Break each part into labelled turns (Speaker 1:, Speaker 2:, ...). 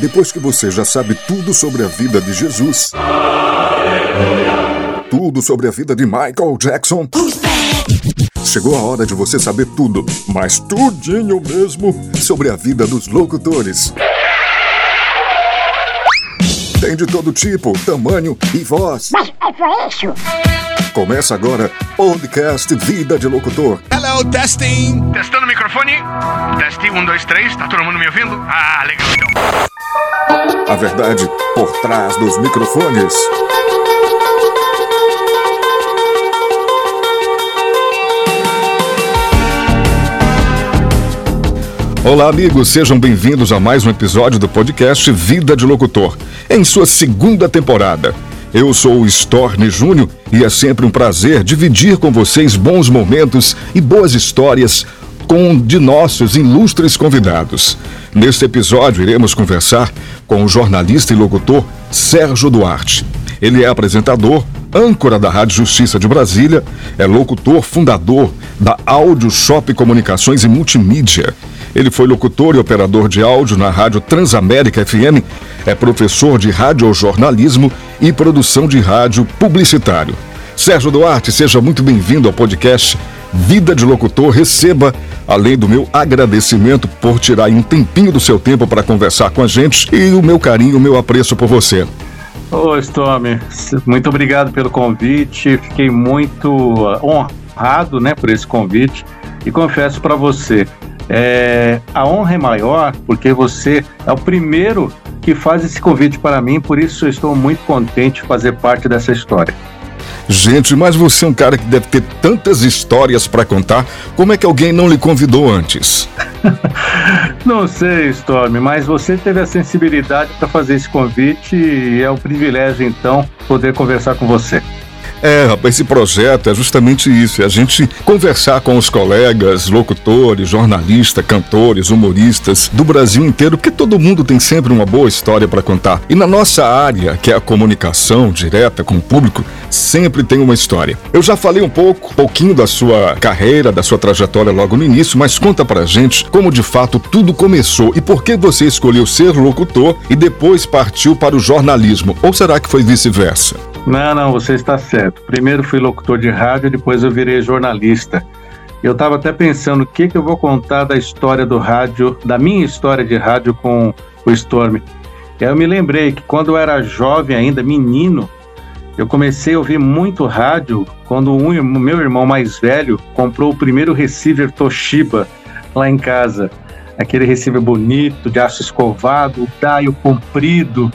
Speaker 1: Depois que você já sabe tudo sobre a vida de Jesus, tudo sobre a vida de Michael Jackson, chegou a hora de você saber tudo, mas tudinho mesmo, sobre a vida dos locutores. Tem de todo tipo, tamanho e voz.
Speaker 2: Mas é só isso?
Speaker 1: Começa agora podcast Vida de Locutor.
Speaker 3: Hello, testing.
Speaker 4: Testando o microfone. Teste, um, dois, três. Tá todo mundo me ouvindo? Ah, legal então.
Speaker 1: A verdade por trás dos microfones. Olá, amigos, sejam bem-vindos a mais um episódio do podcast Vida de Locutor, em sua segunda temporada. Eu sou o Storne Júnior e é sempre um prazer dividir com vocês bons momentos e boas histórias com de nossos ilustres convidados. Neste episódio, iremos conversar com o jornalista e locutor Sérgio Duarte. Ele é apresentador, âncora da Rádio Justiça de Brasília, é locutor fundador da Áudio Shop Comunicações e Multimídia. Ele foi locutor e operador de áudio na Rádio Transamérica FM, é professor de radiojornalismo e produção de rádio publicitário. Sérgio Duarte, seja muito bem-vindo ao podcast Vida de Locutor. Receba, além do meu agradecimento por tirar um tempinho do seu tempo para conversar com a gente e o meu carinho, o meu apreço por você.
Speaker 5: Ô, Stormy, muito obrigado pelo convite. Fiquei muito honrado, né, por esse convite. E confesso para você, é, a honra é maior porque você é o primeiro que faz esse convite para mim, por isso estou muito contente de fazer parte dessa história.
Speaker 1: Gente, mas você é um cara que deve ter tantas histórias para contar. Como é que alguém não lhe convidou antes?
Speaker 5: não sei, Storm, mas você teve a sensibilidade para fazer esse convite e é um privilégio, então, poder conversar com você.
Speaker 1: É, rapaz, esse projeto é justamente isso: é a gente conversar com os colegas, locutores, jornalistas, cantores, humoristas do Brasil inteiro, porque todo mundo tem sempre uma boa história para contar. E na nossa área, que é a comunicação direta com o público, sempre tem uma história. Eu já falei um pouco, pouquinho da sua carreira, da sua trajetória logo no início, mas conta pra gente como de fato tudo começou e por que você escolheu ser locutor e depois partiu para o jornalismo. Ou será que foi vice-versa?
Speaker 5: Não, não, você está certo. Primeiro fui locutor de rádio, depois eu virei jornalista. Eu estava até pensando o que, que eu vou contar da história do rádio, da minha história de rádio com o Storm. Eu me lembrei que quando eu era jovem ainda, menino, eu comecei a ouvir muito rádio quando um, meu irmão mais velho comprou o primeiro receiver Toshiba lá em casa. Aquele receiver bonito, de aço escovado, daio comprido,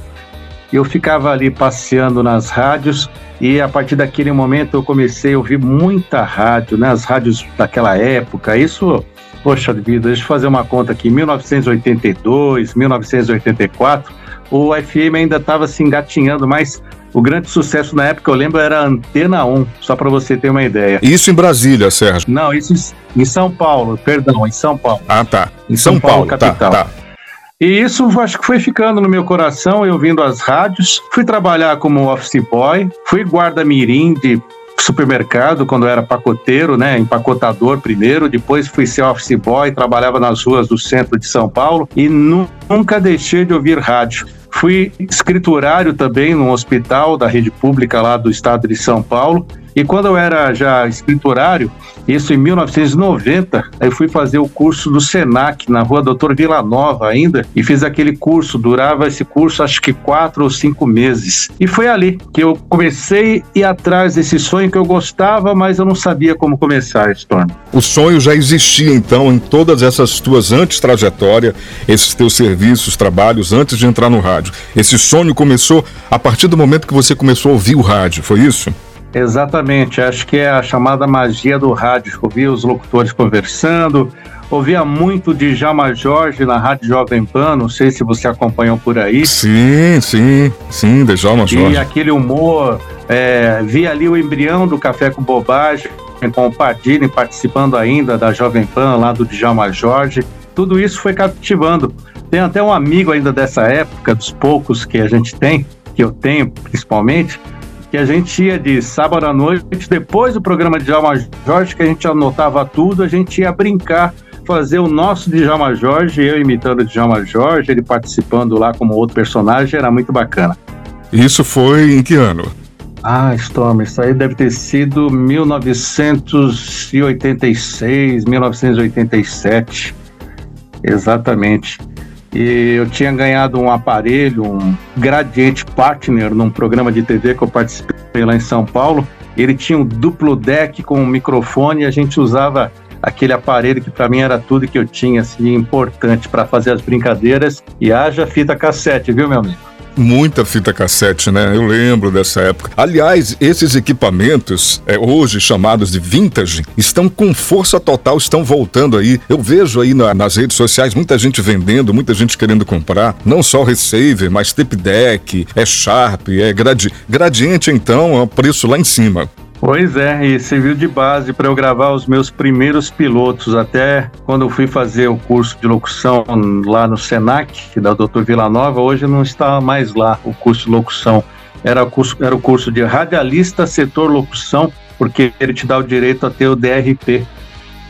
Speaker 5: eu ficava ali passeando nas rádios e a partir daquele momento eu comecei a ouvir muita rádio, né? As rádios daquela época. Isso, poxa vida, deixa eu fazer uma conta aqui. 1982, 1984, o FM ainda estava se engatinhando, mas o grande sucesso na época, eu lembro, era a Antena 1, só para você ter uma ideia.
Speaker 1: Isso em Brasília, Sérgio?
Speaker 5: Não, isso em São Paulo, perdão, em São Paulo.
Speaker 1: Ah, tá.
Speaker 5: Em São, São Paulo, Paulo, tá, capital. Tá, tá. E isso acho que foi ficando no meu coração, eu vindo às rádios. Fui trabalhar como office boy, fui guarda-mirim de supermercado quando era pacoteiro, né, empacotador primeiro, depois fui ser office boy, trabalhava nas ruas do centro de São Paulo e nunca deixei de ouvir rádio. Fui escriturário também num hospital da rede pública lá do estado de São Paulo e quando eu era já escriturário, isso em 1990, eu fui fazer o curso do SENAC, na rua Doutor Vila Nova ainda, e fiz aquele curso. Durava esse curso acho que quatro ou cinco meses. E foi ali que eu comecei ir atrás desse sonho que eu gostava, mas eu não sabia como começar, Storm.
Speaker 1: O sonho já existia então em todas essas tuas antes trajetória, esses teus serviços, trabalhos antes de entrar no rádio. Esse sonho começou a partir do momento que você começou a ouvir o rádio, foi isso?
Speaker 5: Exatamente, acho que é a chamada magia do rádio. Ouvia os locutores conversando, ouvia muito de Jama Jorge na Rádio Jovem Pan, não sei se você acompanhou por aí.
Speaker 1: Sim, sim, sim, de Jama Jorge.
Speaker 5: E aquele humor, é, via ali o embrião do Café com Bobagem, com o Pardini participando ainda da Jovem Pan, lá do Djalma Jorge. Tudo isso foi cativando. Tem até um amigo ainda dessa época, dos poucos que a gente tem, que eu tenho principalmente, que a gente ia de sábado à noite, depois do programa de Alma Jorge, que a gente anotava tudo, a gente ia brincar fazer o nosso Djalma Jorge, eu imitando o Djalma Jorge, ele participando lá como outro personagem, era muito bacana.
Speaker 1: Isso foi em que ano?
Speaker 5: Ah, Storm, isso aí deve ter sido 1986, 1987. Exatamente. E eu tinha ganhado um aparelho, um Gradiente Partner, num programa de TV que eu participei lá em São Paulo. Ele tinha um duplo deck com um microfone e a gente usava aquele aparelho que para mim era tudo que eu tinha, assim, importante para fazer as brincadeiras. E haja fita cassete, viu, meu amigo?
Speaker 1: Muita fita cassete, né? Eu lembro dessa época. Aliás, esses equipamentos, é, hoje chamados de vintage, estão com força total, estão voltando aí. Eu vejo aí na, nas redes sociais muita gente vendendo, muita gente querendo comprar. Não só receiver, mas tape deck, é Sharp, é gradi gradiente, então, é o preço lá em cima.
Speaker 5: Pois é, e serviu de base para eu gravar os meus primeiros pilotos, até quando eu fui fazer o curso de locução lá no Senac, da Dr. Vila Nova, hoje não está mais lá o curso de locução. Era o curso, era o curso de radialista setor locução, porque ele te dá o direito a ter o DRP.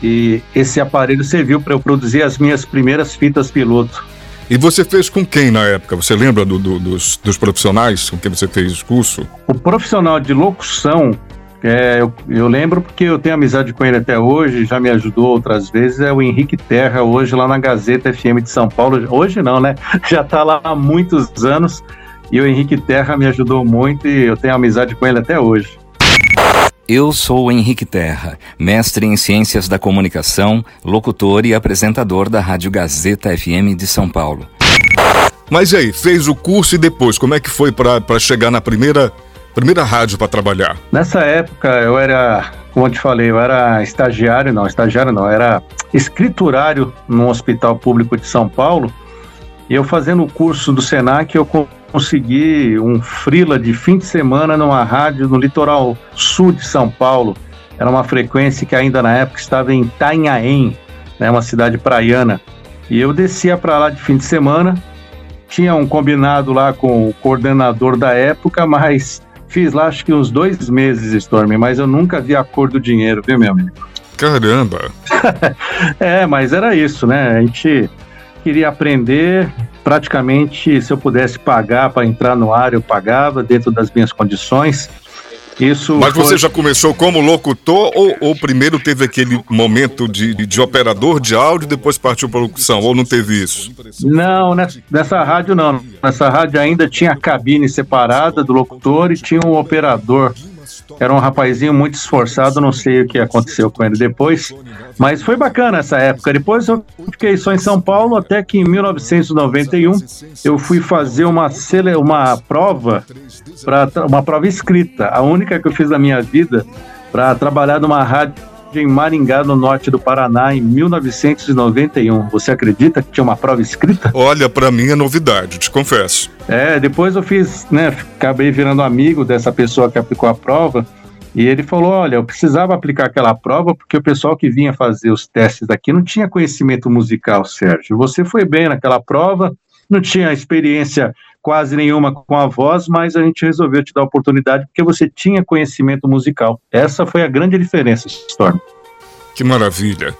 Speaker 5: E esse aparelho serviu para eu produzir as minhas primeiras fitas piloto.
Speaker 1: E você fez com quem na época? Você lembra do, do, dos, dos profissionais com quem você fez o curso?
Speaker 5: O profissional de locução é, eu, eu, lembro porque eu tenho amizade com ele até hoje, já me ajudou outras vezes, é o Henrique Terra, hoje lá na Gazeta FM de São Paulo. Hoje não, né? Já está lá há muitos anos e o Henrique Terra me ajudou muito e eu tenho amizade com ele até hoje.
Speaker 2: Eu sou o Henrique Terra, mestre em Ciências da Comunicação, locutor e apresentador da Rádio Gazeta FM de São Paulo.
Speaker 1: Mas e aí, fez o curso e depois, como é que foi para chegar na primeira primeira rádio para trabalhar?
Speaker 5: Nessa época eu era, como eu te falei, eu era estagiário, não, estagiário não, era escriturário no Hospital Público de São Paulo. E eu fazendo o curso do Senac, eu consegui um frila de fim de semana numa rádio no litoral sul de São Paulo. Era uma frequência que ainda na época estava em Itanhaém, né, uma cidade praiana. E eu descia para lá de fim de semana, tinha um combinado lá com o coordenador da época, mas Fiz lá acho que uns dois meses, Storm, mas eu nunca vi a cor do dinheiro, viu, meu amigo?
Speaker 1: Caramba!
Speaker 5: é, mas era isso, né? A gente queria aprender. Praticamente, se eu pudesse pagar para entrar no ar, eu pagava dentro das minhas condições. Isso
Speaker 1: Mas você já começou como locutor ou, ou primeiro teve aquele momento de, de operador de áudio e depois partiu para locução? Ou não teve isso?
Speaker 5: Não, nessa, nessa rádio não. Nessa rádio ainda tinha a cabine separada do locutor e tinha um operador era um rapazinho muito esforçado, não sei o que aconteceu com ele depois, mas foi bacana essa época. Depois eu fiquei só em São Paulo até que em 1991 eu fui fazer uma, uma prova para uma prova escrita, a única que eu fiz na minha vida para trabalhar numa rádio em Maringá, no norte do Paraná, em 1991. Você acredita que tinha uma prova escrita?
Speaker 1: Olha, para mim é novidade, te confesso.
Speaker 5: É, depois eu fiz, né, acabei virando amigo dessa pessoa que aplicou a prova. E ele falou: Olha, eu precisava aplicar aquela prova porque o pessoal que vinha fazer os testes aqui não tinha conhecimento musical, Sérgio. Você foi bem naquela prova, não tinha experiência quase nenhuma com a voz, mas a gente resolveu te dar a oportunidade porque você tinha conhecimento musical. Essa foi a grande diferença, Storm.
Speaker 1: Que maravilha.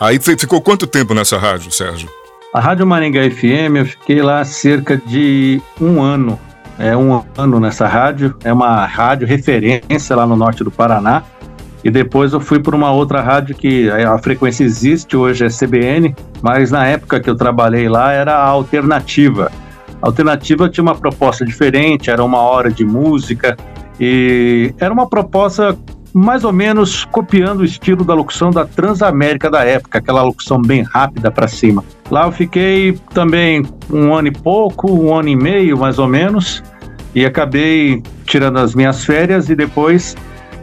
Speaker 1: Aí ficou quanto tempo nessa rádio, Sérgio?
Speaker 5: A Rádio Maringá FM, eu fiquei lá cerca de um ano. É um ano nessa rádio. É uma rádio referência lá no norte do Paraná. E depois eu fui para uma outra rádio que a frequência existe, hoje é CBN, mas na época que eu trabalhei lá era a alternativa. A alternativa tinha uma proposta diferente, era uma hora de música e era uma proposta mais ou menos copiando o estilo da locução da Transamérica da época, aquela locução bem rápida para cima. Lá eu fiquei também um ano e pouco, um ano e meio mais ou menos, e acabei tirando as minhas férias e depois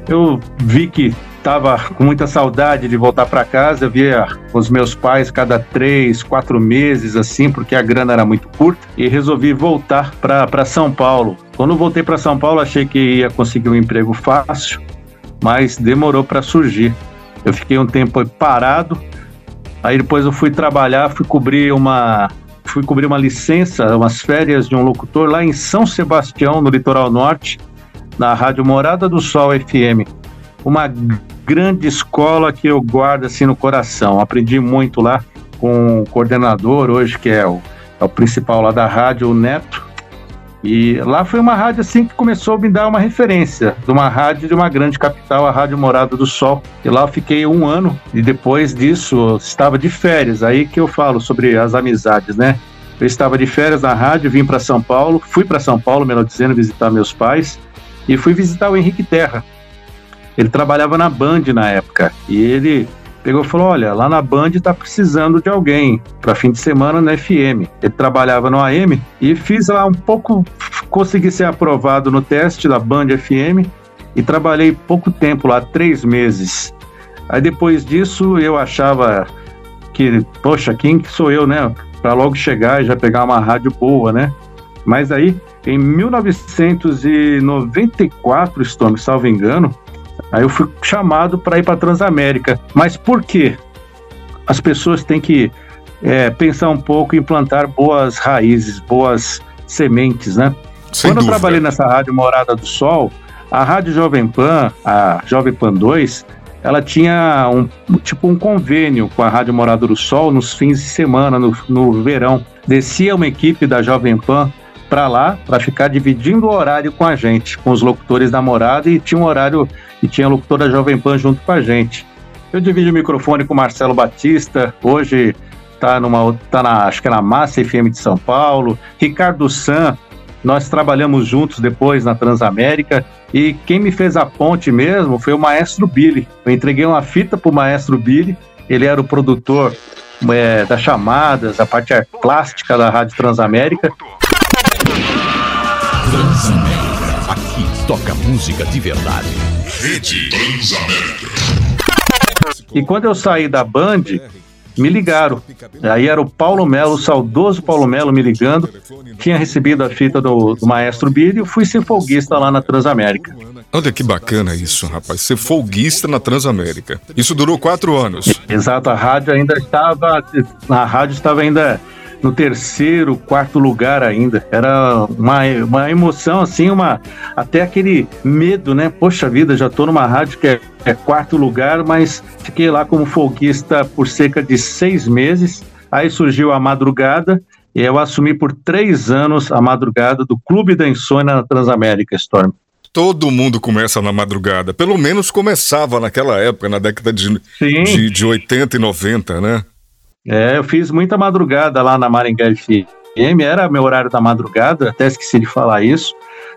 Speaker 5: eu vi que estava com muita saudade de voltar para casa. Eu via os meus pais cada três, quatro meses, assim, porque a grana era muito curta, e resolvi voltar para São Paulo. Quando voltei para São Paulo, achei que ia conseguir um emprego fácil, mas demorou para surgir. Eu fiquei um tempo parado, aí depois eu fui trabalhar, fui cobrir uma fui cobrir uma licença, umas férias de um locutor lá em São Sebastião, no litoral norte, na Rádio Morada do Sol FM. Uma grande escola que eu guardo assim no coração. Aprendi muito lá com o coordenador hoje, que é o, é o principal lá da rádio, o Neto. E lá foi uma rádio assim que começou a me dar uma referência de uma rádio de uma grande capital, a Rádio Morada do Sol. E lá eu fiquei um ano e depois disso estava de férias. Aí que eu falo sobre as amizades, né? Eu estava de férias na rádio, vim para São Paulo, fui para São Paulo, melhor dizendo, visitar meus pais e fui visitar o Henrique Terra. Ele trabalhava na Band na época e ele pegou e falou: Olha, lá na Band está precisando de alguém para fim de semana na FM. Ele trabalhava no AM e fiz lá um pouco, consegui ser aprovado no teste da Band FM e trabalhei pouco tempo lá, três meses. Aí depois disso eu achava que, poxa, quem que sou eu, né? Para logo chegar e já pegar uma rádio boa, né? Mas aí, em 1994, estou me salvo engano, Aí eu fui chamado para ir para Transamérica. Mas por quê? As pessoas têm que é, pensar um pouco em plantar boas raízes, boas sementes, né? Sem Quando dúvida. eu trabalhei nessa rádio Morada do Sol, a Rádio Jovem Pan, a Jovem Pan 2, ela tinha um tipo um convênio com a Rádio Morada do Sol nos fins de semana, no, no verão. Descia uma equipe da Jovem Pan para lá para ficar dividindo o horário com a gente, com os locutores da morada e tinha um horário e tinha locutor da Jovem Pan junto com a gente. Eu dividi o microfone com o Marcelo Batista, hoje está numa tá na acho que é na Massa FM de São Paulo, Ricardo San, nós trabalhamos juntos depois na Transamérica e quem me fez a ponte mesmo foi o maestro Billy. Eu entreguei uma fita para o maestro Billy, ele era o produtor é, das chamadas, a parte plástica da Rádio Transamérica.
Speaker 3: Transamérica, aqui toca música de verdade. Rede Transamérica.
Speaker 5: E quando eu saí da Band, me ligaram. Aí era o Paulo Melo, o saudoso Paulo Melo me ligando. Tinha recebido a fita do, do Maestro Billy e fui ser folguista lá na Transamérica.
Speaker 1: Olha que bacana isso, rapaz. Ser folguista na Transamérica. Isso durou quatro anos.
Speaker 5: Exato, a rádio ainda estava. A rádio estava ainda no terceiro, quarto lugar ainda. Era uma, uma emoção, assim, uma até aquele medo, né? Poxa vida, já tô numa rádio que é, é quarto lugar, mas fiquei lá como folguista por cerca de seis meses. Aí surgiu a madrugada e eu assumi por três anos a madrugada do Clube da Insônia na Transamérica, Storm.
Speaker 1: Todo mundo começa na madrugada. Pelo menos começava naquela época, na década de, de, de 80 e 90, né?
Speaker 5: É, eu fiz muita madrugada lá na Maringá FM, era meu horário da madrugada, até esqueci de falar isso.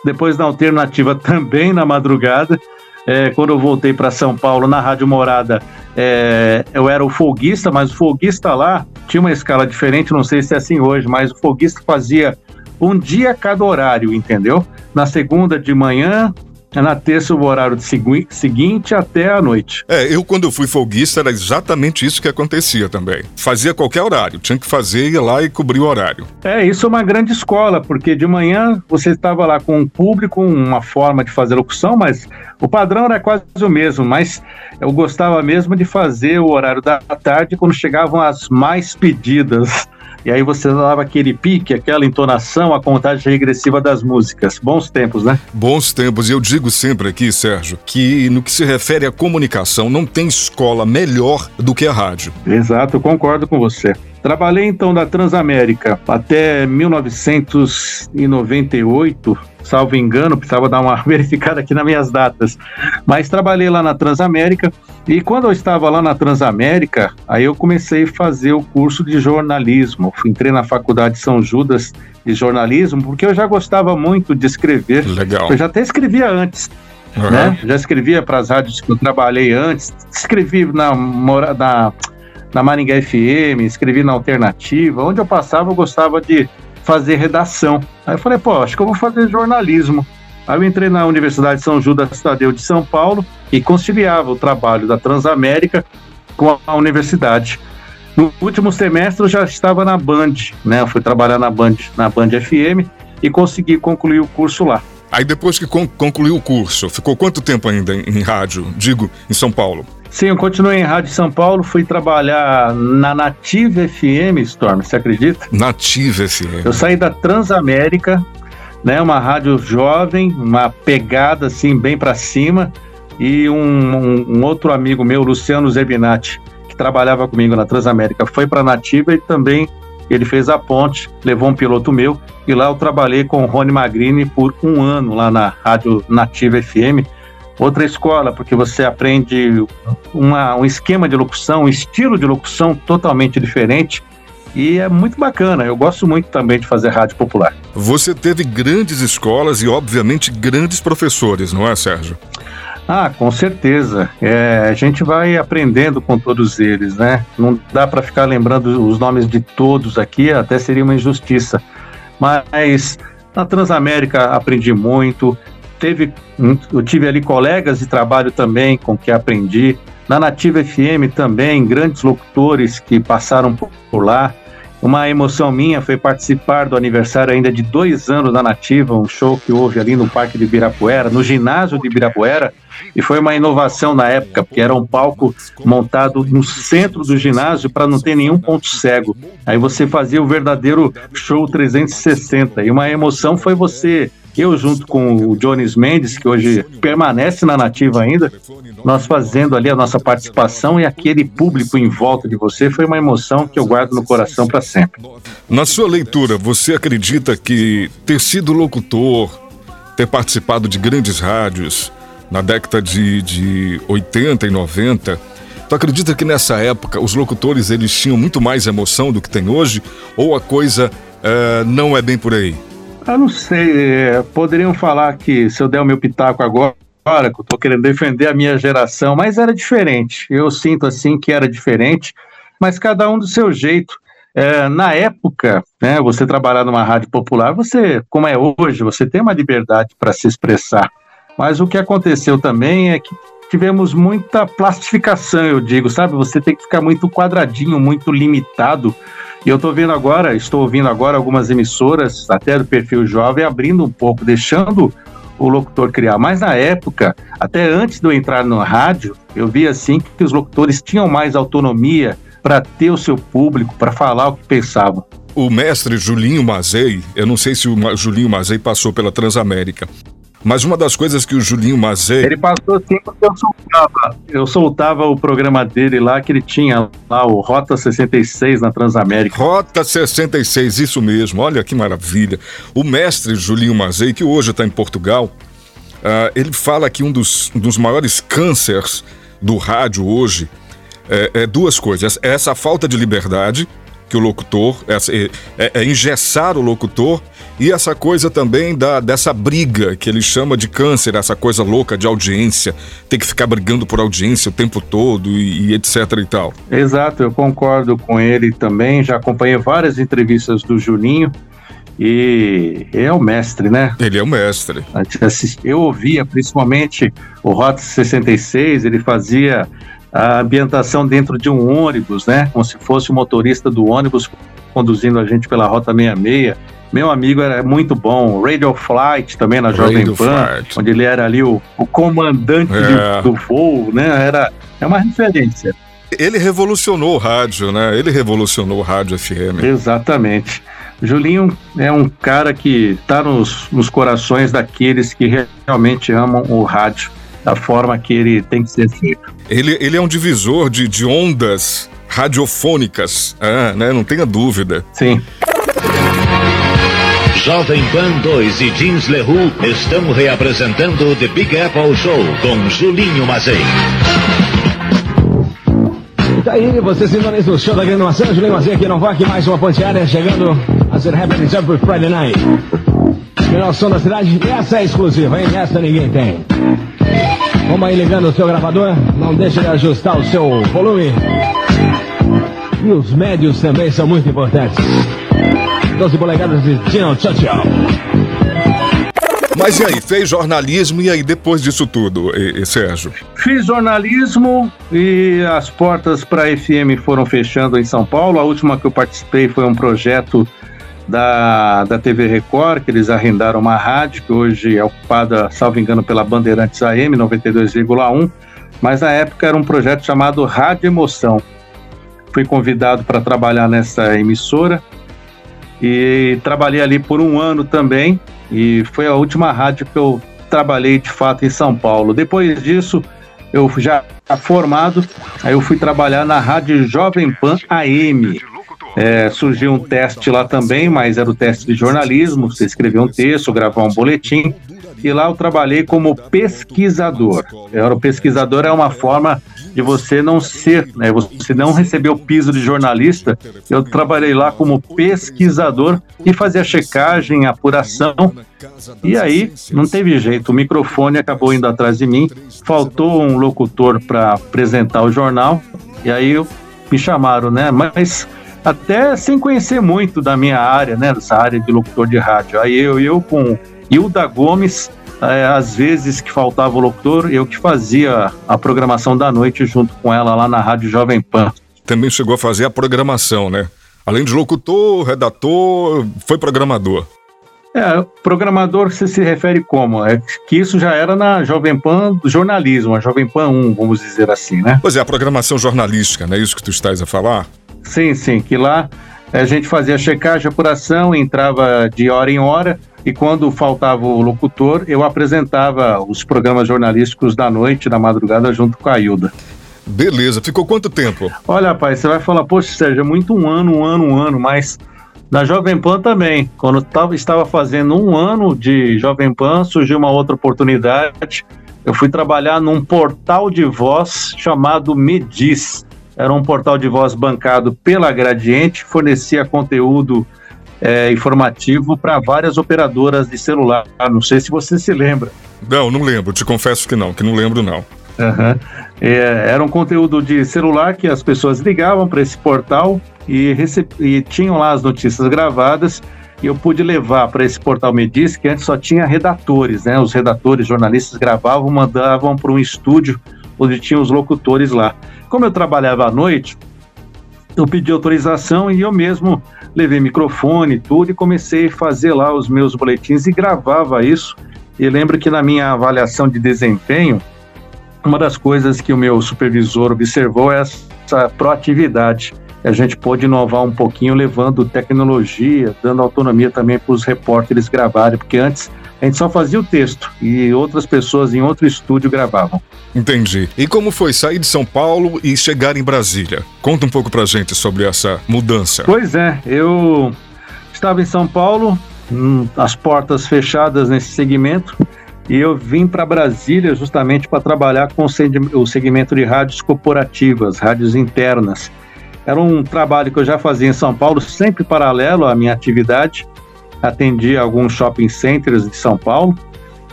Speaker 5: Depois da alternativa também na madrugada. É, quando eu voltei para São Paulo na Rádio Morada, é, eu era o folguista, mas o folguista lá tinha uma escala diferente, não sei se é assim hoje, mas o folguista fazia um dia a cada horário, entendeu? Na segunda de manhã, na terça o horário segui seguinte até a noite.
Speaker 1: É, eu quando eu fui folguista era exatamente isso que acontecia também. Fazia qualquer horário, tinha que fazer, ia lá e cobrir o horário.
Speaker 5: É, isso é uma grande escola, porque de manhã você estava lá com um público, uma forma de fazer locução, mas o padrão era quase o mesmo, mas eu gostava mesmo de fazer o horário da tarde quando chegavam as mais pedidas. E aí você dava aquele pique, aquela entonação, a contagem regressiva das músicas. Bons tempos, né?
Speaker 1: Bons tempos. E eu digo sempre aqui, Sérgio, que no que se refere à comunicação, não tem escola melhor do que a rádio.
Speaker 5: Exato, concordo com você. Trabalhei então da Transamérica até 1998, salvo engano, precisava dar uma verificada aqui nas minhas datas. Mas trabalhei lá na Transamérica e quando eu estava lá na Transamérica, aí eu comecei a fazer o curso de jornalismo. Entrei na Faculdade São Judas de jornalismo porque eu já gostava muito de escrever.
Speaker 1: Legal.
Speaker 5: Eu já até escrevia antes. Uhum. Né? Já escrevia para as rádios que eu trabalhei antes, escrevi na, na na Maringá FM, escrevi na Alternativa, onde eu passava eu gostava de fazer redação. Aí eu falei, pô, acho que eu vou fazer jornalismo. Aí eu entrei na Universidade São Judas Tadeu de São Paulo e conciliava o trabalho da Transamérica com a universidade. No último semestre eu já estava na Band, né? Eu fui trabalhar na Band, na Band FM e consegui concluir o curso lá.
Speaker 1: Aí depois que concluiu o curso, ficou quanto tempo ainda em rádio, digo, em São Paulo?
Speaker 5: Sim, eu continuei em Rádio São Paulo, fui trabalhar na Native FM, Storm, você acredita?
Speaker 1: Native FM.
Speaker 5: Eu saí da Transamérica, né, uma rádio jovem, uma pegada assim bem para cima, e um, um, um outro amigo meu, Luciano Zerbinati, que trabalhava comigo na Transamérica, foi para a Nativa e também ele fez a ponte, levou um piloto meu e lá eu trabalhei com o Rony Magrini por um ano lá na Rádio Nativa FM. Outra escola, porque você aprende uma, um esquema de locução, um estilo de locução totalmente diferente e é muito bacana. Eu gosto muito também de fazer rádio popular.
Speaker 1: Você teve grandes escolas e, obviamente, grandes professores, não é, Sérgio?
Speaker 5: Ah, com certeza. É, a gente vai aprendendo com todos eles, né? Não dá para ficar lembrando os nomes de todos aqui, até seria uma injustiça. Mas na Transamérica aprendi muito. Teve, eu tive ali colegas de trabalho também com que aprendi. Na Nativa FM também, grandes locutores que passaram por lá. Uma emoção minha foi participar do aniversário ainda de dois anos da Nativa, um show que houve ali no Parque de Ibirapuera, no ginásio de Ibirapuera, e foi uma inovação na época, porque era um palco montado no centro do ginásio para não ter nenhum ponto cego. Aí você fazia o verdadeiro show 360, e uma emoção foi você eu junto com o Jones Mendes, que hoje permanece na nativa ainda, nós fazendo ali a nossa participação e aquele público em volta de você foi uma emoção que eu guardo no coração para sempre.
Speaker 1: Na sua leitura, você acredita que ter sido locutor, ter participado de grandes rádios na década de, de 80 e 90, tu acredita que nessa época os locutores eles tinham muito mais emoção do que tem hoje? Ou a coisa uh, não é bem por aí?
Speaker 5: Eu não sei, é, poderiam falar que se eu der o meu pitaco agora, que eu estou querendo defender a minha geração, mas era diferente. Eu sinto assim que era diferente, mas cada um do seu jeito. É, na época, né, você trabalhar numa rádio popular, você, como é hoje, você tem uma liberdade para se expressar. Mas o que aconteceu também é que tivemos muita plastificação, eu digo, sabe? Você tem que ficar muito quadradinho, muito limitado e eu estou vendo agora, estou ouvindo agora algumas emissoras, até do perfil jovem, abrindo um pouco, deixando o locutor criar. Mas na época, até antes de eu entrar no rádio, eu vi assim que os locutores tinham mais autonomia para ter o seu público, para falar o que pensavam.
Speaker 1: O mestre Julinho Mazei, eu não sei se o Julinho Mazei passou pela Transamérica, mas uma das coisas que o Julinho Mazé.
Speaker 5: Ele passou assim porque eu soltava. Eu soltava o programa dele lá, que ele tinha lá o Rota 66 na Transamérica.
Speaker 1: Rota 66, isso mesmo. Olha que maravilha. O mestre Julinho Mazei, que hoje está em Portugal, uh, ele fala que um dos, um dos maiores cânceres do rádio hoje é, é duas coisas: é essa falta de liberdade que o locutor, é, é, é engessar o locutor e essa coisa também da, dessa briga que ele chama de câncer, essa coisa louca de audiência, ter que ficar brigando por audiência o tempo todo e, e etc e tal.
Speaker 5: Exato, eu concordo com ele também, já acompanhei várias entrevistas do Juninho, e é o mestre, né?
Speaker 1: Ele é o mestre.
Speaker 5: Eu ouvia principalmente o Rota 66, ele fazia a ambientação dentro de um ônibus, né? Como se fosse o motorista do ônibus conduzindo a gente pela Rota 66. Meu amigo era muito bom. Radio Flight também na Jovem Pan, Flight. onde ele era ali o, o comandante é. do, do voo, né? Era é uma referência.
Speaker 1: Ele revolucionou o rádio, né? Ele revolucionou o rádio FM.
Speaker 5: Exatamente. Julinho é um cara que está nos, nos corações daqueles que realmente amam o rádio da forma que ele tem que ser feito.
Speaker 1: Ele, ele é um divisor de, de ondas radiofônicas, ah, né? Não tenha dúvida.
Speaker 5: Sim.
Speaker 3: Jovem Pan 2 e Jeans Leroux estão reapresentando The Big Apple Show com Julinho Mazei.
Speaker 6: Tá aí, você sintoniza o show da Grande Maçã, Julinho Mazei aqui no VOC, mais uma ponteária chegando a ser Happening Every Friday Night. Melhor som da cidade, essa é exclusiva, hein? Essa ninguém tem. Vamos aí ligando o seu gravador, não deixe de ajustar o seu volume. E os médios também são muito importantes. 12 polegadas de Tchau, tchau, tchau.
Speaker 1: Mas e aí, fez jornalismo e aí depois disso tudo, e, e Sérgio?
Speaker 5: Fiz jornalismo e as portas para a FM foram fechando em São Paulo. A última que eu participei foi um projeto da, da TV Record, que eles arrendaram uma rádio, que hoje é ocupada, salvo engano, pela Bandeirantes AM 92,1, mas na época era um projeto chamado Rádio Emoção. Fui convidado para trabalhar nessa emissora e trabalhei ali por um ano também, e foi a última rádio que eu trabalhei de fato em São Paulo. Depois disso, eu já formado, aí eu fui trabalhar na Rádio Jovem Pan AM. É, surgiu um teste lá também, mas era o teste de jornalismo. Você escrever um texto, gravar um boletim. E lá eu trabalhei como pesquisador. Eu era o pesquisador é uma forma de você não ser, né, você não receber o piso de jornalista. Eu trabalhei lá como pesquisador e fazia checagem, apuração. E aí não teve jeito, o microfone acabou indo atrás de mim. Faltou um locutor para apresentar o jornal. E aí me chamaram, né? Mas até sem conhecer muito da minha área, né, dessa área de locutor de rádio. Aí eu, eu com Hilda Gomes, é, às vezes que faltava o locutor, eu que fazia a programação da noite junto com ela lá na Rádio Jovem Pan.
Speaker 1: Também chegou a fazer a programação, né? Além de locutor, redator, foi programador.
Speaker 5: É, programador você se refere como? É que isso já era na Jovem Pan do jornalismo, a Jovem Pan 1, vamos dizer assim, né?
Speaker 1: Pois é, a programação jornalística, não é isso que tu estás a falar?
Speaker 5: Sim, sim, que lá a gente fazia checagem, apuração, entrava de hora em hora e quando faltava o locutor, eu apresentava os programas jornalísticos da noite, da madrugada, junto com a Hilda.
Speaker 1: Beleza, ficou quanto tempo?
Speaker 5: Olha, rapaz, você vai falar, poxa, Sérgio, é muito um ano, um ano, um ano, mas na Jovem Pan também. Quando tava, estava fazendo um ano de Jovem Pan, surgiu uma outra oportunidade. Eu fui trabalhar num portal de voz chamado Medis. Era um portal de voz bancado pela Gradiente, fornecia conteúdo é, informativo para várias operadoras de celular. Não sei se você se lembra.
Speaker 1: Não, não lembro. Te confesso que não, que não lembro não.
Speaker 5: Uhum. É, era um conteúdo de celular que as pessoas ligavam para esse portal e, e, tinham lá as notícias gravadas. E eu pude levar para esse portal Medis, que antes só tinha redatores, né? Os redatores, jornalistas gravavam, mandavam para um estúdio onde tinham os locutores lá. Como eu trabalhava à noite, eu pedi autorização e eu mesmo levei microfone e tudo e comecei a fazer lá os meus boletins e gravava isso. E lembro que na minha avaliação de desempenho, uma das coisas que o meu supervisor observou é essa proatividade. A gente pôde inovar um pouquinho levando tecnologia, dando autonomia também para os repórteres gravarem, porque antes a gente só fazia o texto e outras pessoas em outro estúdio gravavam.
Speaker 1: Entendi. E como foi sair de São Paulo e chegar em Brasília? Conta um pouco pra gente sobre essa mudança.
Speaker 5: Pois é, eu estava em São Paulo, hum, as portas fechadas nesse segmento, e eu vim para Brasília justamente para trabalhar com o segmento de rádios corporativas, rádios internas. Era um trabalho que eu já fazia em São Paulo, sempre paralelo à minha atividade. Atendia alguns shopping centers de São Paulo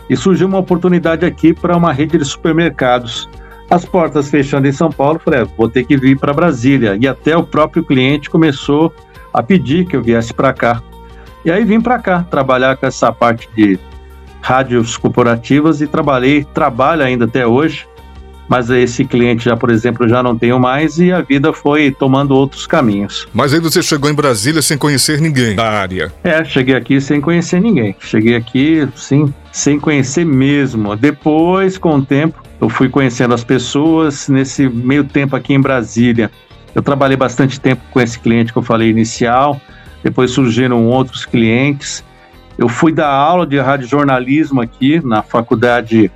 Speaker 5: e surgiu uma oportunidade aqui para uma rede de supermercados. As portas fechando em São Paulo, falei, é, vou ter que vir para Brasília. E até o próprio cliente começou a pedir que eu viesse para cá. E aí vim para cá trabalhar com essa parte de rádios corporativas e trabalhei, trabalho ainda até hoje mas esse cliente já, por exemplo, já não tenho mais e a vida foi tomando outros caminhos.
Speaker 1: Mas aí você chegou em Brasília sem conhecer ninguém da área?
Speaker 5: É, cheguei aqui sem conhecer ninguém. Cheguei aqui, sim, sem conhecer mesmo. Depois, com o tempo, eu fui conhecendo as pessoas. Nesse meio tempo aqui em Brasília, eu trabalhei bastante tempo com esse cliente que eu falei inicial. Depois surgiram outros clientes. Eu fui dar aula de radiojornalismo aqui na faculdade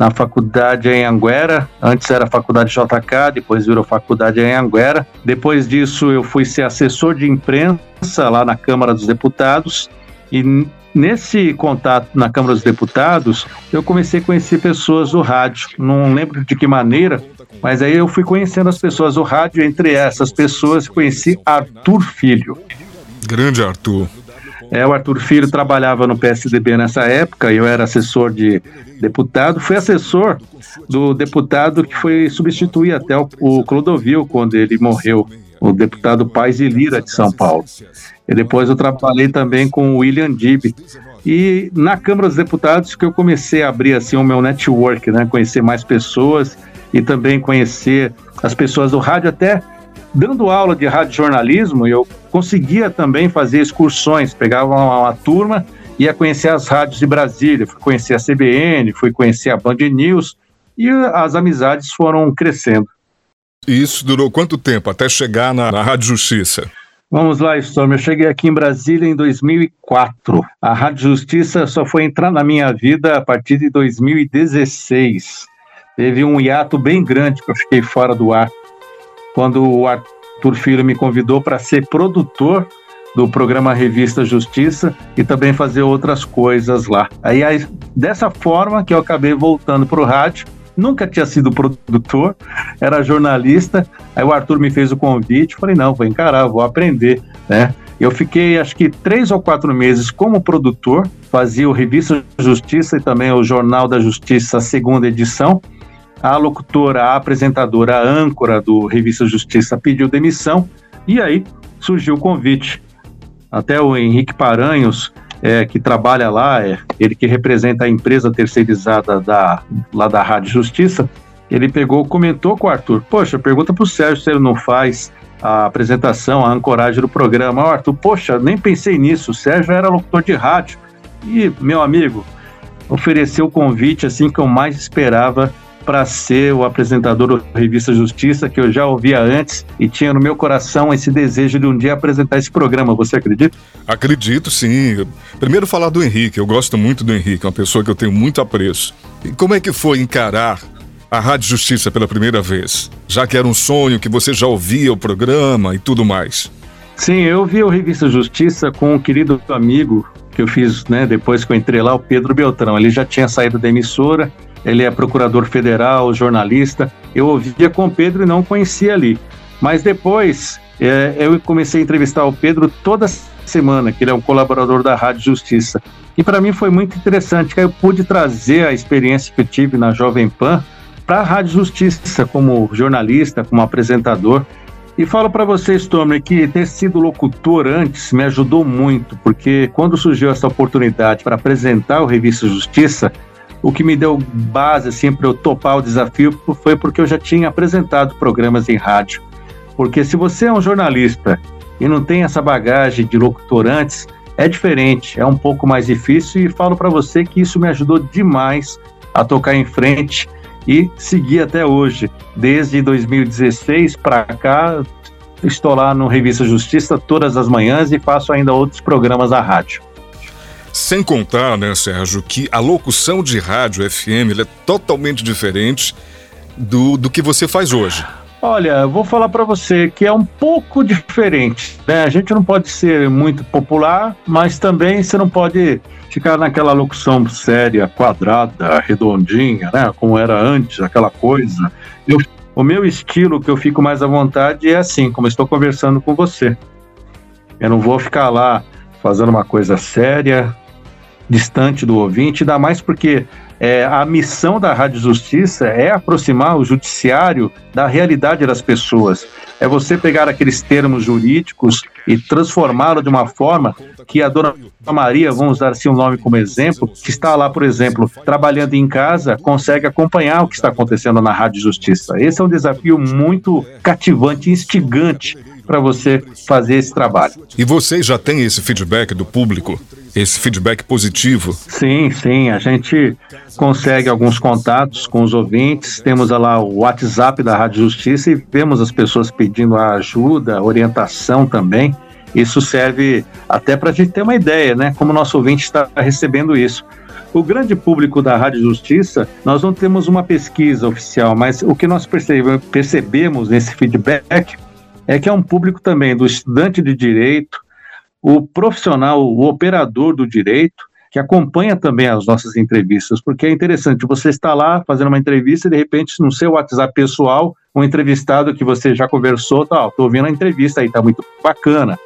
Speaker 5: na faculdade em Anguera. Antes era faculdade JK, depois virou faculdade em Anguera. Depois disso, eu fui ser assessor de imprensa lá na Câmara dos Deputados. E nesse contato na Câmara dos Deputados, eu comecei a conhecer pessoas do rádio. Não lembro de que maneira, mas aí eu fui conhecendo as pessoas do rádio. Entre essas pessoas, conheci Arthur Filho.
Speaker 1: Grande Arthur.
Speaker 5: É, o Arthur Filho trabalhava no PSDB nessa época, eu era assessor de deputado, fui assessor do deputado que foi substituir até o, o Clodovil quando ele morreu, o deputado Paz e Lira de São Paulo. E depois eu trabalhei também com o William Dib. E na Câmara dos Deputados que eu comecei a abrir assim o meu network, né, conhecer mais pessoas e também conhecer as pessoas do rádio até dando aula de rádio jornalismo, eu conseguia também fazer excursões, pegava uma, uma turma, ia conhecer as rádios de Brasília, fui conhecer a CBN, fui conhecer a Band News, e as amizades foram crescendo.
Speaker 1: E isso durou quanto tempo até chegar na, na Rádio Justiça?
Speaker 5: Vamos lá, Storm. Eu cheguei aqui em Brasília em 2004. A Rádio Justiça só foi entrar na minha vida a partir de 2016. Teve um hiato bem grande que eu fiquei fora do ar. Quando o Arthur Filho me convidou para ser produtor do programa Revista Justiça e também fazer outras coisas lá. Aí, aí dessa forma que eu acabei voltando para o rádio nunca tinha sido produtor, era jornalista. Aí o Arthur me fez o convite, falei, não, vou encarar, vou aprender, né? Eu fiquei, acho que, três ou quatro meses como produtor, fazia o Revista Justiça e também o Jornal da Justiça, segunda edição. A locutora, a apresentadora, a âncora do Revista Justiça pediu demissão e aí surgiu o convite. Até o Henrique Paranhos, é, que trabalha lá, é, ele que representa a empresa terceirizada da, lá da Rádio Justiça, ele pegou, comentou com o Arthur, poxa, pergunta para o Sérgio se ele não faz a apresentação, a ancoragem do programa. Oh, Arthur, poxa, nem pensei nisso, o Sérgio era locutor de rádio. E, meu amigo, ofereceu o convite assim que eu mais esperava para ser o apresentador da Revista Justiça, que eu já ouvia antes e tinha no meu coração esse desejo de um dia apresentar esse programa. Você acredita?
Speaker 1: Acredito, sim. Primeiro falar do Henrique. Eu gosto muito do Henrique, é uma pessoa que eu tenho muito apreço. E como é que foi encarar a Rádio Justiça pela primeira vez? Já que era um sonho, que você já ouvia o programa e tudo mais.
Speaker 5: Sim, eu vi o Revista Justiça com um querido amigo que eu fiz, né, depois que eu entrei lá, o Pedro Beltrão. Ele já tinha saído da emissora ele é procurador federal, jornalista. Eu ouvia com o Pedro e não conhecia ali. Mas depois é, eu comecei a entrevistar o Pedro toda semana, que ele é um colaborador da Rádio Justiça. E para mim foi muito interessante, que eu pude trazer a experiência que eu tive na Jovem Pan para a Rádio Justiça, como jornalista, como apresentador. E falo para vocês, Tommy, que ter sido locutor antes me ajudou muito, porque quando surgiu essa oportunidade para apresentar o Revista Justiça, o que me deu base assim, para eu topar o desafio foi porque eu já tinha apresentado programas em rádio. Porque se você é um jornalista e não tem essa bagagem de locutor antes, é diferente, é um pouco mais difícil e falo para você que isso me ajudou demais a tocar em frente e seguir até hoje. Desde 2016 para cá, estou lá no Revista Justiça todas as manhãs e faço ainda outros programas à rádio.
Speaker 1: Sem contar, né, Sérgio, que a locução de rádio FM é totalmente diferente do, do que você faz hoje.
Speaker 5: Olha, vou falar para você que é um pouco diferente. Né? A gente não pode ser muito popular, mas também você não pode ficar naquela locução séria, quadrada, redondinha, né? Como era antes, aquela coisa. Eu, o meu estilo que eu fico mais à vontade é assim, como estou conversando com você. Eu não vou ficar lá fazendo uma coisa séria, distante do ouvinte, ainda mais porque é, a missão da Rádio Justiça é aproximar o judiciário da realidade das pessoas. É você pegar aqueles termos jurídicos e transformá-lo de uma forma que a dona Maria, vamos usar assim o um nome como exemplo, que está lá, por exemplo, trabalhando em casa, consegue acompanhar o que está acontecendo na Rádio Justiça. Esse é um desafio muito cativante, instigante para você fazer esse trabalho.
Speaker 1: E vocês já têm esse feedback do público? Esse feedback positivo?
Speaker 5: Sim, sim. A gente consegue alguns contatos com os ouvintes. Temos lá o WhatsApp da Rádio Justiça e vemos as pessoas pedindo ajuda, orientação também. Isso serve até para a gente ter uma ideia, né? Como o nosso ouvinte está recebendo isso. O grande público da Rádio Justiça, nós não temos uma pesquisa oficial, mas o que nós percebemos nesse feedback é que é um público também do estudante de direito, o profissional, o operador do direito, que acompanha também as nossas entrevistas, porque é interessante, você está lá fazendo uma entrevista e de repente no seu WhatsApp pessoal, um entrevistado que você já conversou, tal, tá, tô ouvindo a entrevista aí, tá muito bacana.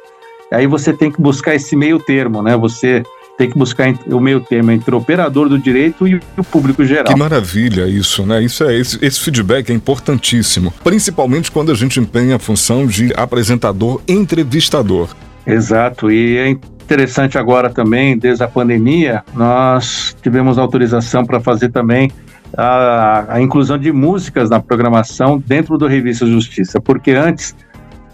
Speaker 5: Aí você tem que buscar esse meio termo, né? Você tem que buscar o meio termo entre o operador do direito e o público geral.
Speaker 1: Que maravilha isso, né? Isso é esse, esse feedback é importantíssimo, principalmente quando a gente empenha a função de apresentador entrevistador.
Speaker 5: Exato, e é interessante agora também, desde a pandemia, nós tivemos autorização para fazer também a, a, inclusão de músicas na programação dentro do Revista Justiça, porque antes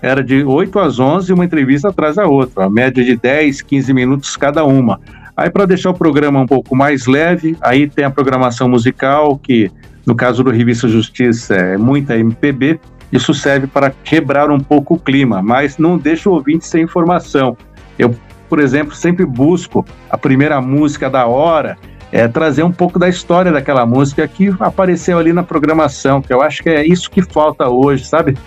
Speaker 5: era de 8 às 11, uma entrevista atrás da outra, a média de 10, 15 minutos cada uma. Aí, para deixar o programa um pouco mais leve, aí tem a programação musical, que no caso do Revista Justiça é muita MPB, Isso serve para quebrar um pouco o clima, mas não deixa o ouvinte sem informação. Eu, por exemplo, sempre busco a primeira música da hora, é, trazer um pouco da história daquela música que apareceu ali na programação, que eu acho que é isso que falta hoje, sabe?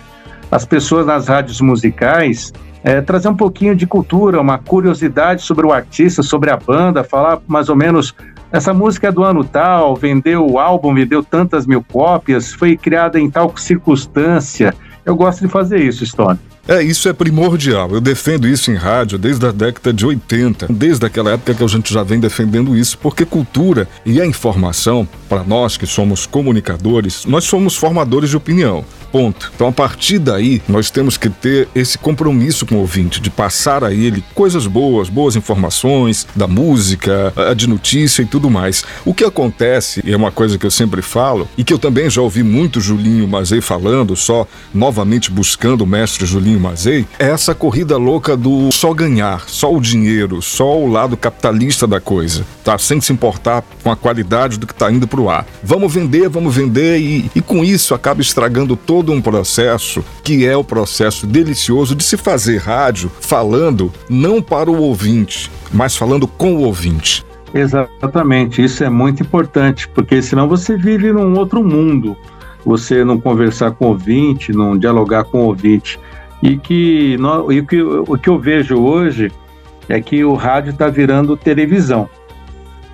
Speaker 5: As pessoas nas rádios musicais é, trazer um pouquinho de cultura, uma curiosidade sobre o artista, sobre a banda, falar mais ou menos essa música é do ano tal, vendeu o álbum, vendeu tantas mil cópias, foi criada em tal circunstância. Eu gosto de fazer isso, Stone.
Speaker 1: É, isso é primordial. Eu defendo isso em rádio desde a década de 80, desde aquela época que a gente já vem defendendo isso, porque cultura e a informação, para nós que somos comunicadores, nós somos formadores de opinião. Ponto. Então, a partir daí, nós temos que ter esse compromisso com o ouvinte, de passar a ele coisas boas, boas informações da música, de notícia e tudo mais. O que acontece, e é uma coisa que eu sempre falo, e que eu também já ouvi muito Julinho Mazei falando, só novamente buscando o mestre Julinho Mazei, é essa corrida louca do só ganhar, só o dinheiro, só o lado capitalista da coisa, tá? Sem se importar com a qualidade do que está indo para o ar. Vamos vender, vamos vender, e, e com isso acaba estragando todo todo um processo que é o processo delicioso de se fazer rádio falando não para o ouvinte, mas falando com o ouvinte.
Speaker 5: Exatamente, isso é muito importante, porque senão você vive num outro mundo. Você não conversar com o ouvinte, não dialogar com o ouvinte. E que, e que o que eu vejo hoje é que o rádio está virando televisão.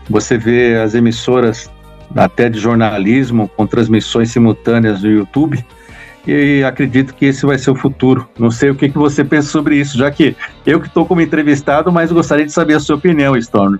Speaker 5: Você vê as emissoras até de jornalismo com transmissões simultâneas no YouTube e acredito que esse vai ser o futuro. Não sei o que, que você pensa sobre isso, já que eu que estou como entrevistado, mas gostaria de saber a sua opinião, Storm.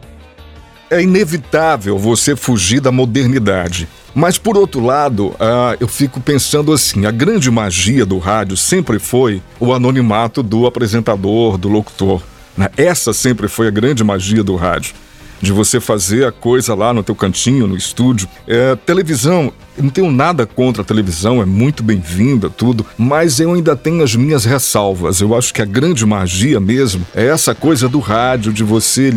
Speaker 1: É inevitável você fugir da modernidade. Mas por outro lado, uh, eu fico pensando assim: a grande magia do rádio sempre foi o anonimato do apresentador, do locutor. Né? Essa sempre foi a grande magia do rádio de você fazer a coisa lá no teu cantinho, no estúdio. É, televisão, eu não tenho nada contra a televisão, é muito bem-vinda, tudo, mas eu ainda tenho as minhas ressalvas. Eu acho que a grande magia mesmo é essa coisa do rádio, de você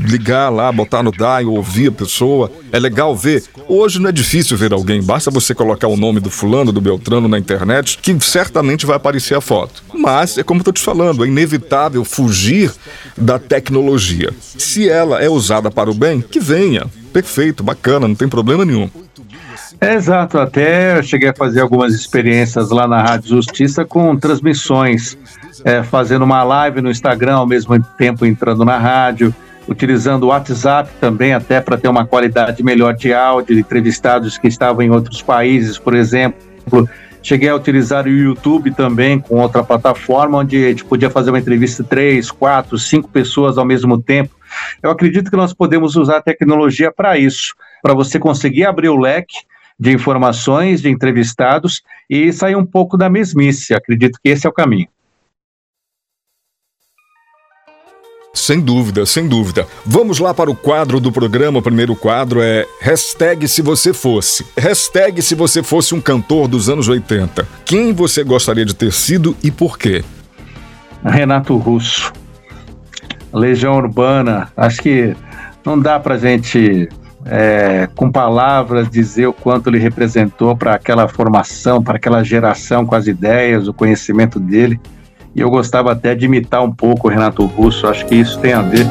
Speaker 1: ligar lá, botar no dial, ouvir a pessoa. É legal ver. Hoje não é difícil ver alguém, basta você colocar o nome do fulano, do Beltrano na internet, que certamente vai aparecer a foto. Mas, é como eu tô te falando, é inevitável fugir da tecnologia. Se ela é usada para o bem, que venha. Perfeito, bacana, não tem problema nenhum.
Speaker 5: Exato, até cheguei a fazer algumas experiências lá na Rádio Justiça com transmissões, é, fazendo uma live no Instagram ao mesmo tempo entrando na rádio, utilizando o WhatsApp também até para ter uma qualidade melhor de áudio, de entrevistados que estavam em outros países, por exemplo. Cheguei a utilizar o YouTube também com outra plataforma, onde a gente podia fazer uma entrevista três, quatro, cinco pessoas ao mesmo tempo. Eu acredito que nós podemos usar a tecnologia para isso, para você conseguir abrir o leque de informações, de entrevistados e sair um pouco da mesmice. Acredito que esse é o caminho.
Speaker 1: Sem dúvida, sem dúvida. Vamos lá para o quadro do programa. O primeiro quadro é hashtag se você fosse. Hashtag se você fosse um cantor dos anos 80. Quem você gostaria de ter sido e por quê?
Speaker 5: Renato Russo. Legião Urbana. Acho que não dá pra gente é, com palavras, dizer o quanto ele representou para aquela formação, para aquela geração com as ideias, o conhecimento dele. E eu gostava até de imitar um pouco o Renato Russo, acho que isso tem a ver.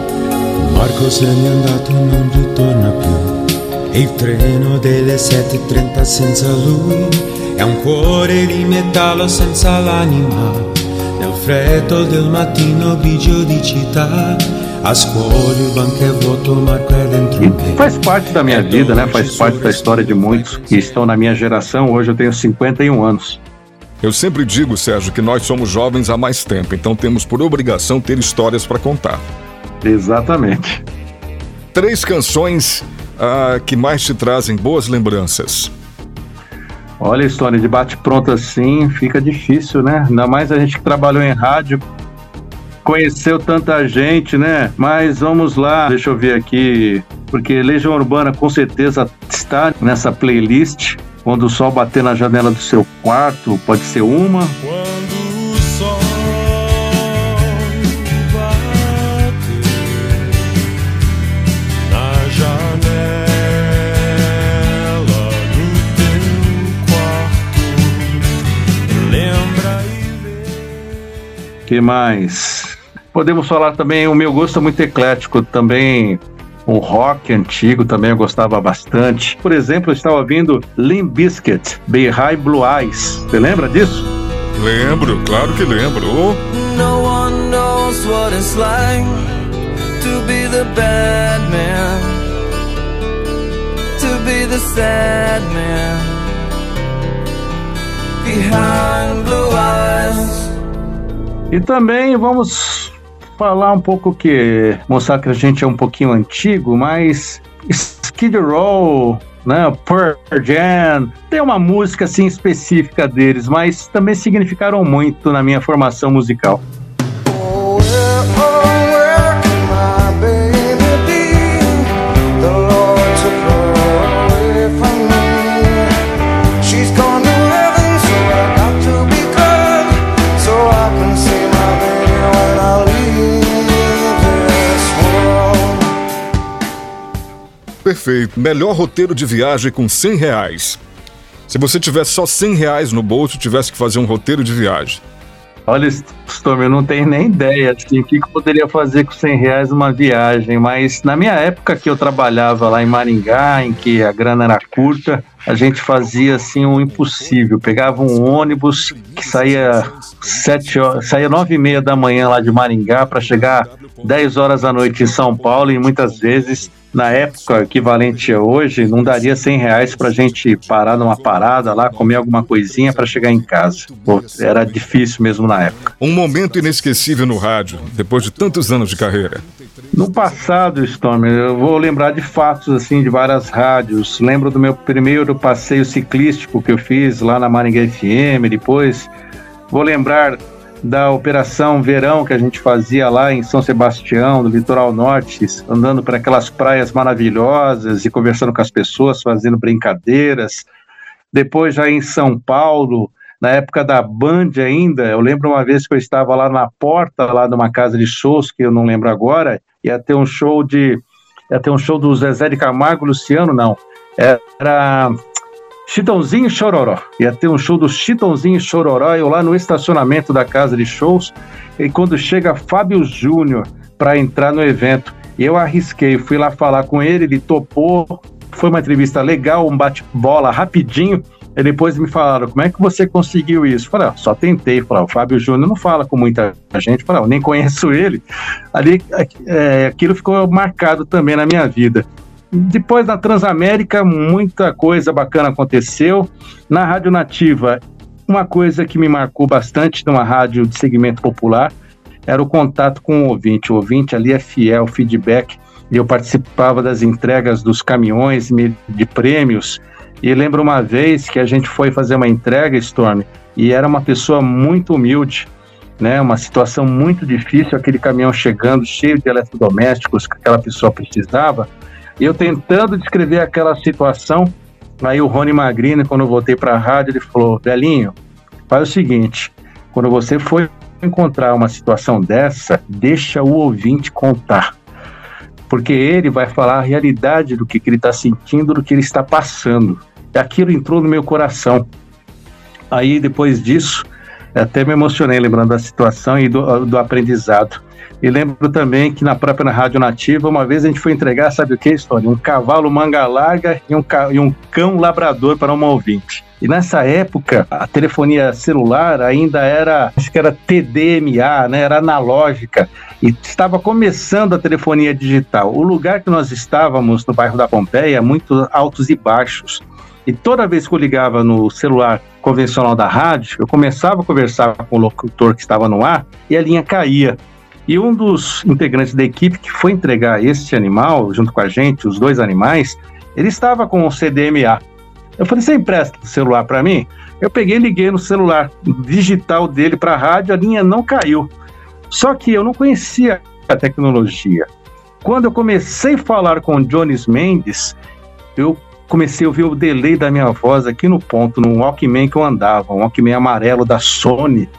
Speaker 5: Marco se n'è andato non ritorna più. Il treno delle 7.30 senza lui è un cuore di metallo senza l'anima. Nel freddo del mattino grigio di città é é e faz parte da minha vida, né? Faz parte da história de muitos que estão na minha geração. Hoje eu tenho 51 anos.
Speaker 1: Eu sempre digo, Sérgio, que nós somos jovens há mais tempo, então temos por obrigação ter histórias para contar.
Speaker 5: Exatamente.
Speaker 1: Três canções ah, que mais te trazem boas lembranças.
Speaker 5: Olha, história de bate-pronto assim fica difícil, né? Ainda mais a gente que trabalhou em rádio, conheceu tanta gente, né? Mas vamos lá, deixa eu ver aqui, porque Legião Urbana com certeza está nessa playlist. Quando o sol bater na janela do seu quarto, pode ser uma. Quando o sol que mais? Podemos falar também, o meu gosto é muito eclético, também o rock antigo também eu gostava bastante. Por exemplo, eu estava ouvindo Limp Bizkit, Behind Blue Eyes. Você lembra disso?
Speaker 1: Lembro, claro que lembro. No one knows what it's like to be the bad man, to be the sad man behind blue eyes. E também vamos falar um pouco que mostrar que a gente é um pouquinho antigo, mas Skid Row, né, Pearl Jam, tem uma música assim específica deles, mas também significaram muito na minha formação musical. Perfeito. Melhor roteiro de viagem com 100 reais. Se você tivesse só 100 reais no bolso, tivesse que fazer um roteiro de viagem.
Speaker 5: Olha, Storm, eu não tenho nem ideia assim, o que eu poderia fazer com 100 reais uma viagem, mas na minha época que eu trabalhava lá em Maringá, em que a grana era curta, a gente fazia assim o um impossível. Pegava um ônibus que saía sete horas, saía nove e meia da manhã lá de Maringá para chegar 10 horas da noite em São Paulo e muitas vezes na época equivalente a hoje, não daria 100 reais para a gente parar numa parada lá, comer alguma coisinha para chegar em casa. Pô, era difícil mesmo na época.
Speaker 1: Um momento inesquecível no rádio, depois de tantos anos de carreira.
Speaker 5: No passado, Storm, eu vou lembrar de fatos assim de várias rádios. Lembro do meu primeiro passeio ciclístico que eu fiz lá na Maringá FM, depois vou lembrar da Operação Verão que a gente fazia lá em São Sebastião, no litoral norte, andando por aquelas praias maravilhosas e conversando com as pessoas, fazendo brincadeiras. Depois, já em São Paulo, na época da Band ainda, eu lembro uma vez que eu estava lá na porta lá de uma casa de shows, que eu não lembro agora, ia ter um show de. ia ter um show do Zezé de Camargo Luciano, não. Era Chitãozinho Chororó. Ia ter um show do Chitãozinho Chororó, eu lá no estacionamento da casa de shows, e quando chega Fábio Júnior para entrar no evento, eu arrisquei, fui lá falar com ele, ele topou, foi uma entrevista legal, um bate-bola rapidinho, e depois me falaram, como é que você conseguiu isso? Falei, só tentei. Falei, o Fábio Júnior não fala com muita gente. Falei, eu nem conheço ele. Ali, é, aquilo ficou marcado também na minha vida. Depois da Transamérica, muita coisa bacana aconteceu. Na Rádio Nativa, uma coisa que me marcou bastante numa rádio de segmento popular era o contato com o ouvinte. O ouvinte ali é fiel, feedback. E eu participava das entregas dos caminhões de prêmios. E lembro uma vez que a gente foi fazer uma entrega, Storm, e era uma pessoa muito humilde, né? Uma situação muito difícil, aquele caminhão chegando cheio de eletrodomésticos que aquela pessoa precisava. Eu tentando descrever aquela situação, aí o Rony Magrini, quando eu voltei para a rádio, ele falou: Belinho, faz o seguinte, quando você for encontrar uma situação dessa, deixa o ouvinte contar. Porque ele vai falar a realidade do que, que ele está sentindo, do que ele está passando. E aquilo entrou no meu coração. Aí, depois disso, até me emocionei lembrando da situação e do, do aprendizado. E lembro também que na própria Rádio Nativa, uma vez a gente foi entregar, sabe o que, história? Um cavalo manga larga e um, e um cão labrador para uma ouvinte. E nessa época, a telefonia celular ainda era, acho que era TDMA, né? Era analógica. E estava começando a telefonia digital. O lugar que nós estávamos, no bairro da Pompeia, muito altos e baixos. E toda vez que eu ligava no celular convencional da rádio, eu começava a conversar com o locutor que estava no ar e a linha caía. E um dos integrantes da equipe que foi entregar este animal, junto com a gente, os dois animais, ele estava com o CDMA. Eu falei, você empresta o celular para mim? Eu peguei e liguei no celular digital dele para a rádio, a linha não caiu. Só que eu não conhecia a tecnologia. Quando eu comecei a falar com o Jones Mendes, eu comecei a ouvir o delay da minha voz aqui no ponto, no Walkman que eu andava, um Walkman amarelo da Sony.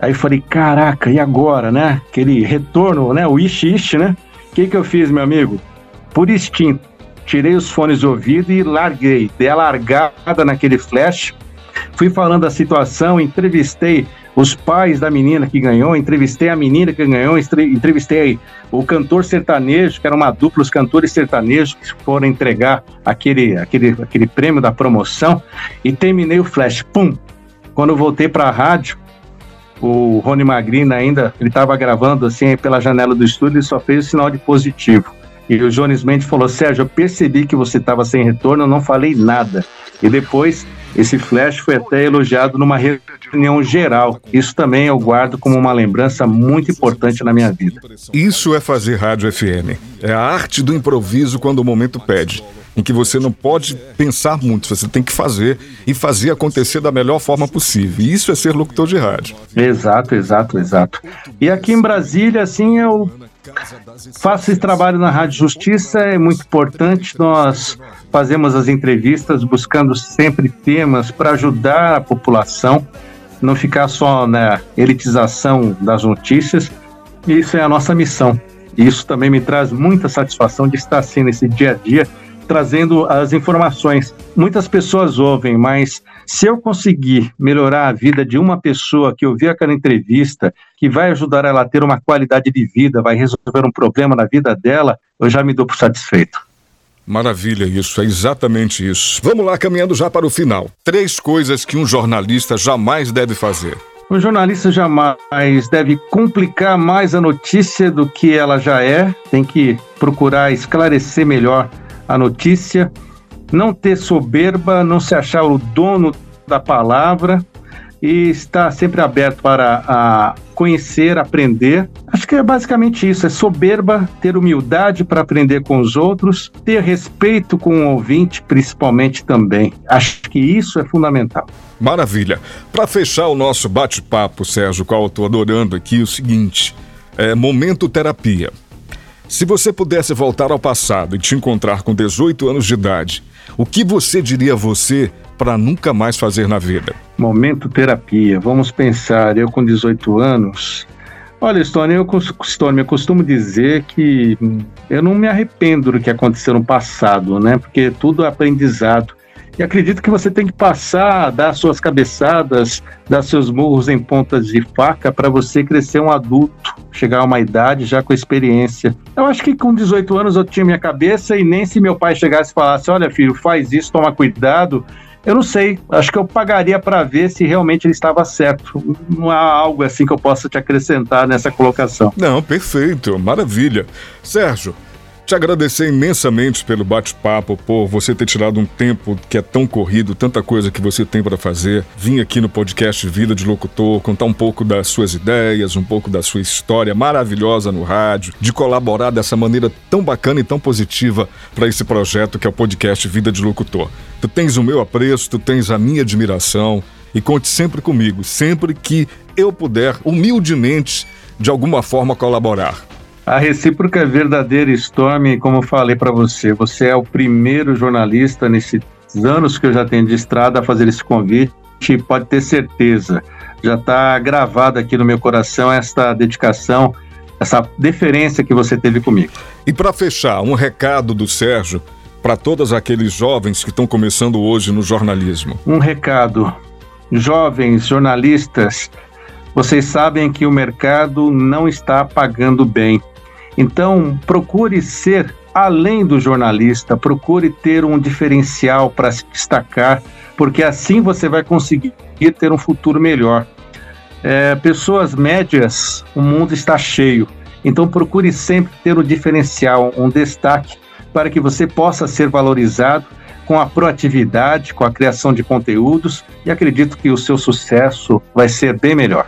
Speaker 5: Aí falei, caraca, e agora, né? Aquele retorno, né? O ish ish, né? O que, que eu fiz, meu amigo? Por instinto, tirei os fones de ouvido e larguei. Dei a largada naquele flash. Fui falando da situação, entrevistei os pais da menina que ganhou, entrevistei a menina que ganhou, entrevistei o cantor sertanejo, que era uma dupla, os cantores sertanejos que foram entregar aquele, aquele, aquele prêmio da promoção e terminei o flash. Pum! Quando voltei para a rádio, o Rony Magrina ainda, ele estava gravando assim pela janela do estúdio e só fez o sinal de positivo. E o Jones Mendes falou: Sérgio, eu percebi que você estava sem retorno, eu não falei nada. E depois, esse flash foi até elogiado numa reunião geral. Isso também eu guardo como uma lembrança muito importante na minha vida.
Speaker 1: Isso é fazer rádio FM. É a arte do improviso quando o momento pede em que você não pode pensar muito, você tem que fazer e fazer acontecer da melhor forma possível. E isso é ser locutor de rádio.
Speaker 5: Exato, exato, exato. E aqui em Brasília, assim, eu faço esse trabalho na Rádio Justiça, é muito importante. Nós fazemos as entrevistas buscando sempre temas para ajudar a população, não ficar só na elitização das notícias. Isso é a nossa missão. Isso também me traz muita satisfação de estar assim nesse dia a dia trazendo as informações. Muitas pessoas ouvem, mas se eu conseguir melhorar a vida de uma pessoa que ouviu aquela entrevista, que vai ajudar ela a ter uma qualidade de vida, vai resolver um problema na vida dela, eu já me dou por satisfeito.
Speaker 1: Maravilha, isso, é exatamente isso. Vamos lá, caminhando já para o final. Três coisas que um jornalista jamais deve fazer.
Speaker 5: O jornalista jamais deve complicar mais a notícia do que ela já é, tem que procurar esclarecer melhor a notícia, não ter soberba, não se achar o dono da palavra e estar sempre aberto para a conhecer, aprender. Acho que é basicamente isso: é soberba, ter humildade para aprender com os outros, ter respeito com o ouvinte, principalmente também. Acho que isso é fundamental.
Speaker 1: Maravilha. Para fechar o nosso bate-papo, Sérgio, qual eu estou adorando aqui, o seguinte: é momento terapia. Se você pudesse voltar ao passado e te encontrar com 18 anos de idade, o que você diria a você para nunca mais fazer na vida?
Speaker 5: Momento terapia. Vamos pensar, eu com 18 anos. Olha, Stone, eu, Stone, eu costumo dizer que eu não me arrependo do que aconteceu no passado, né? Porque tudo é aprendizado. E acredito que você tem que passar, dar suas cabeçadas, dar seus murros em pontas de faca para você crescer um adulto, chegar a uma idade já com experiência. Eu acho que com 18 anos eu tinha minha cabeça e nem se meu pai chegasse e falasse: olha, filho, faz isso, toma cuidado. Eu não sei, acho que eu pagaria para ver se realmente ele estava certo. Não há algo assim que eu possa te acrescentar nessa colocação.
Speaker 1: Não, perfeito, maravilha. Sérgio, te agradecer imensamente pelo bate-papo, por você ter tirado um tempo que é tão corrido, tanta coisa que você tem para fazer. Vim aqui no podcast Vida de Locutor contar um pouco das suas ideias, um pouco da sua história maravilhosa no rádio, de colaborar dessa maneira tão bacana e tão positiva para esse projeto que é o podcast Vida de Locutor. Tu tens o meu apreço, tu tens a minha admiração e conte sempre comigo, sempre que eu puder, humildemente, de alguma forma colaborar.
Speaker 5: A recíproca é verdadeira, Storm, como eu falei para você, você é o primeiro jornalista nesses anos que eu já tenho de estrada a fazer esse convite, pode ter certeza. Já está gravado aqui no meu coração esta dedicação, essa deferência que você teve comigo.
Speaker 1: E para fechar, um recado do Sérgio para todos aqueles jovens que estão começando hoje no jornalismo.
Speaker 5: Um recado. Jovens jornalistas, vocês sabem que o mercado não está pagando bem. Então, procure ser além do jornalista, procure ter um diferencial para se destacar, porque assim você vai conseguir ter um futuro melhor. É, pessoas médias, o mundo está cheio, então procure sempre ter um diferencial, um destaque, para que você possa ser valorizado com a proatividade, com a criação de conteúdos, e acredito que o seu sucesso vai ser bem melhor.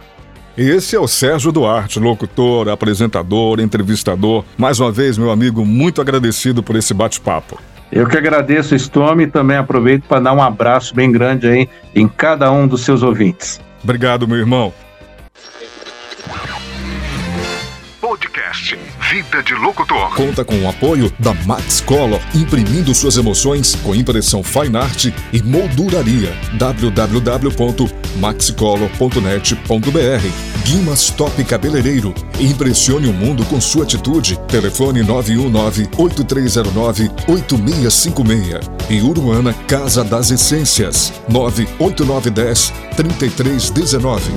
Speaker 1: Esse é o Sérgio Duarte, locutor, apresentador, entrevistador. Mais uma vez, meu amigo, muito agradecido por esse bate-papo.
Speaker 5: Eu que agradeço, Storm, e também aproveito para dar um abraço bem grande aí em cada um dos seus ouvintes.
Speaker 1: Obrigado, meu irmão.
Speaker 4: Podcast Vida de Locutor.
Speaker 1: Conta com o apoio da Max Color, imprimindo suas emoções com impressão fine art e molduraria. www.maxcolor.net.br Guimas Top Cabeleireiro. Impressione o mundo com sua atitude. Telefone 919-8309-8656. E Uruana Casa das Essências. 98910 3319.